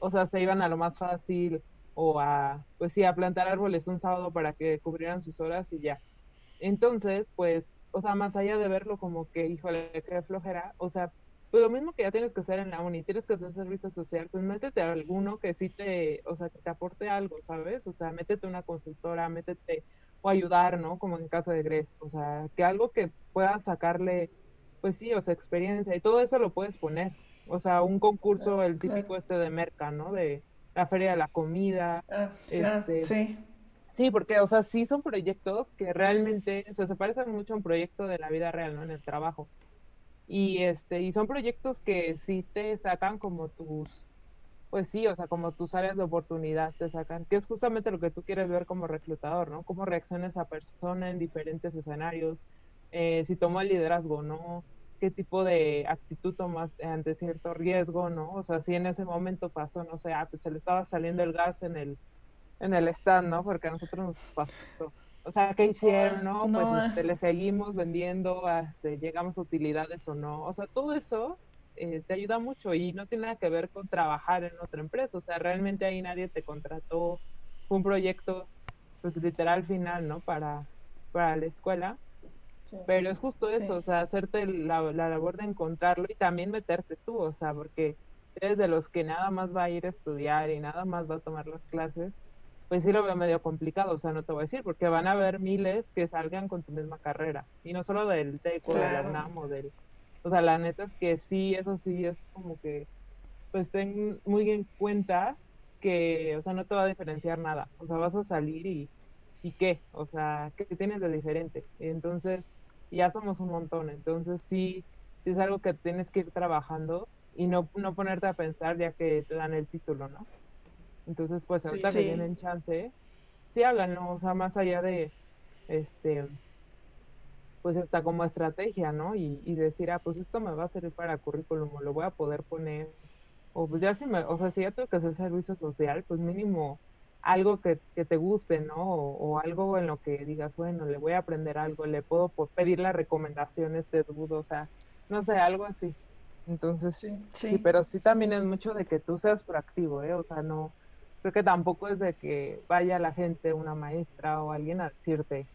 o sea, se iban a lo más fácil o a, pues sí, a plantar árboles un sábado para que cubrieran sus horas y ya. Entonces, pues, o sea, más allá de verlo como que, híjole, qué flojera, o sea, pues lo mismo que ya tienes que hacer en la uni, tienes que hacer servicio social, pues métete a alguno que sí te, o sea, que te aporte algo, ¿sabes? O sea, métete una consultora, métete o ayudar, ¿no? Como en caso de Gres, o sea, que algo que pueda sacarle, pues sí, o sea, experiencia y todo eso lo puedes poner. O sea, un concurso, el típico este de merca, ¿no? De, la Feria de la Comida. Ah, este, sí. Sí, porque, o sea, sí son proyectos que realmente, o sea, se parecen mucho a un proyecto de la vida real, ¿no? En el trabajo. Y, este, y son proyectos que sí te sacan como tus, pues sí, o sea, como tus áreas de oportunidad te sacan, que es justamente lo que tú quieres ver como reclutador, ¿no? Cómo reacciona esa persona en diferentes escenarios, eh, si tomó el liderazgo, ¿no? Qué tipo de actitud tomas ante cierto riesgo, ¿no? O sea, si en ese momento pasó, no sé, ah, pues se le estaba saliendo el gas en el, en el stand, ¿no? Porque a nosotros nos pasó. O sea, ¿qué hicieron, no? Pues este, le seguimos vendiendo, este, llegamos a utilidades o no. O sea, todo eso eh, te ayuda mucho y no tiene nada que ver con trabajar en otra empresa. O sea, realmente ahí nadie te contrató. Fue un proyecto, pues literal final, ¿no? Para, para la escuela pero es justo eso, o sea, hacerte la, la, labor de encontrarlo y también meterte tú, o sea, porque eres de los que nada más va a ir a estudiar y nada más va a tomar las clases, pues sí lo veo medio complicado, o sea, no te voy a decir, porque van a haber miles que salgan con tu misma carrera, y no solo del TECO, del ANAM o del... O sea, la neta es que sí, eso sí es como que, pues ten muy en cuenta que, o sea, no te va a diferenciar nada, o sea, vas a salir y ¿y qué? O sea, ¿qué tienes de diferente? Entonces, ya somos un montón, entonces sí, sí es algo que tienes que ir trabajando y no, no ponerte a pensar ya que te dan el título, ¿no? Entonces, pues ahorita que tienen chance, sí háganlo, o sea, más allá de, este, pues hasta como estrategia, ¿no? Y, y decir, ah, pues esto me va a servir para currículum, o lo voy a poder poner, o pues ya si me, o sea, si ya tengo que hacer servicio social, pues mínimo algo que, te guste, ¿no? O, algo en lo que digas, bueno, le voy a aprender algo, le puedo pedir las recomendaciones de dudo, o sea, no sé, algo así. Entonces, Sí, sí. sí. pero sí también es mucho de que tú seas proactivo, ¿eh? O sea, no, creo que tampoco es de que vaya la gente, una maestra o alguien a decirte,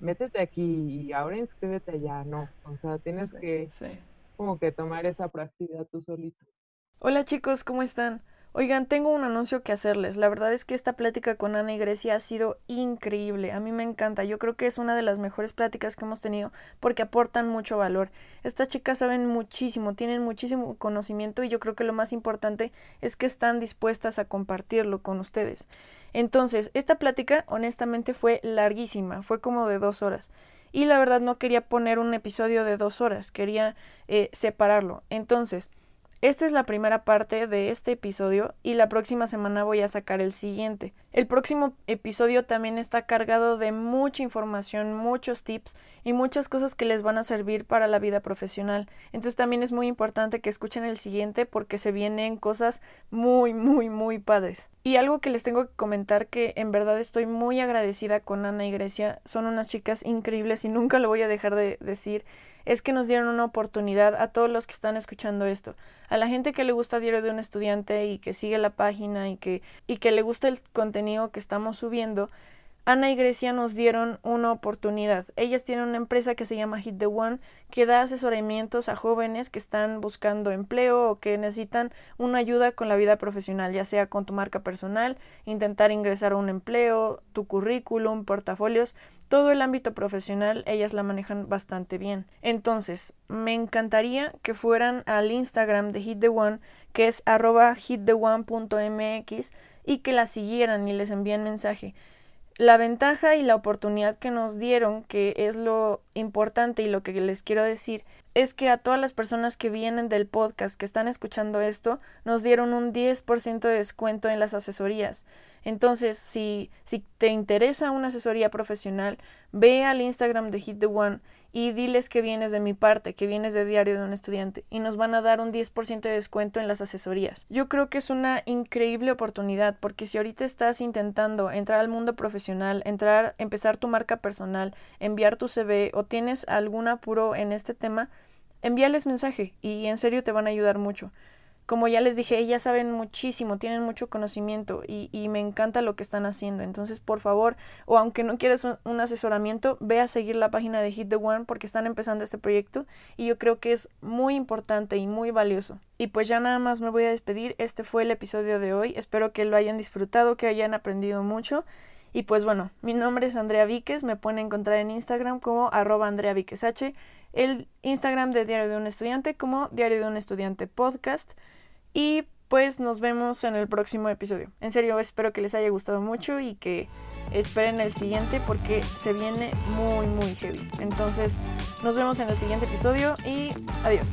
métete aquí y ahora inscríbete allá, no. O sea, tienes Sí, que como que tomar esa proactividad tú solito. Hola chicos, ¿cómo están? Oigan, tengo un anuncio que hacerles. La verdad es que esta plática con Ana y Grecia ha sido increíble. A mí me encanta. Yo creo que es una de las mejores pláticas que hemos tenido porque aportan mucho valor. Estas chicas saben muchísimo, tienen muchísimo conocimiento y yo creo que lo más importante es que están dispuestas a compartirlo con ustedes. Entonces, esta plática honestamente fue larguísima, fue como de dos horas. Y la verdad no quería poner un episodio de dos horas, quería eh, separarlo. Entonces, esta es la primera parte de este episodio y la próxima semana voy a sacar el siguiente. El próximo episodio también está cargado de mucha información, muchos tips y muchas cosas que les van a servir para la vida profesional. Entonces también es muy importante que escuchen el siguiente porque se vienen cosas muy, muy, muy padres. Y algo que les tengo que comentar que en verdad estoy muy agradecida con Ana y Grecia. Son unas chicas increíbles y nunca lo voy a dejar de decir es que nos dieron una oportunidad a todos los que están escuchando esto, a la gente que le gusta Diario de un Estudiante y que sigue la página y que, y que le gusta el contenido que estamos subiendo, Ana y Grecia nos dieron una oportunidad. Ellas tienen una empresa que se llama Hit the One que da asesoramientos a jóvenes que están buscando empleo o que necesitan una ayuda con la vida profesional, ya sea con tu marca personal, intentar ingresar a un empleo, tu currículum, portafolios, todo el ámbito profesional, ellas la manejan bastante bien. Entonces, me encantaría que fueran al Instagram de Hit the One, que es arroba hittheone.mx, y que la siguieran y les envíen mensaje. La ventaja y la oportunidad que nos dieron, que es lo importante y lo que les quiero decir, es que a todas las personas que vienen del podcast, que están escuchando esto, nos dieron un 10% de descuento en las asesorías. Entonces, si, si te interesa una asesoría profesional, ve al Instagram de Hit the One y diles que vienes de mi parte, que vienes de Diario de un Estudiante y nos van a dar un 10% de descuento en las asesorías. Yo creo que es una increíble oportunidad porque si ahorita estás intentando entrar al mundo profesional, entrar, empezar tu marca personal, enviar tu CV o tienes algún apuro en este tema, envíales mensaje y en serio te van a ayudar mucho. Como ya les dije, ellas saben muchísimo, tienen mucho conocimiento y, me encanta lo que están haciendo. Entonces, por favor, o aunque no quieras un, un, asesoramiento, ve a seguir la página de Hit the One porque están empezando este proyecto y yo creo que es muy importante y muy valioso. Y pues ya nada más me voy a despedir. Este fue el episodio de hoy. Espero que lo hayan disfrutado, que hayan aprendido mucho. Y pues bueno, mi nombre es Andrea Víquez, me pueden encontrar en Instagram como arroba Andrea Víquez H, el Instagram de Diario de un Estudiante como Diario de un Estudiante Podcast. Y pues nos vemos en el próximo episodio. En serio, espero que les haya gustado mucho y que esperen el siguiente porque se viene muy, muy heavy. Entonces, nos vemos en el siguiente episodio y adiós.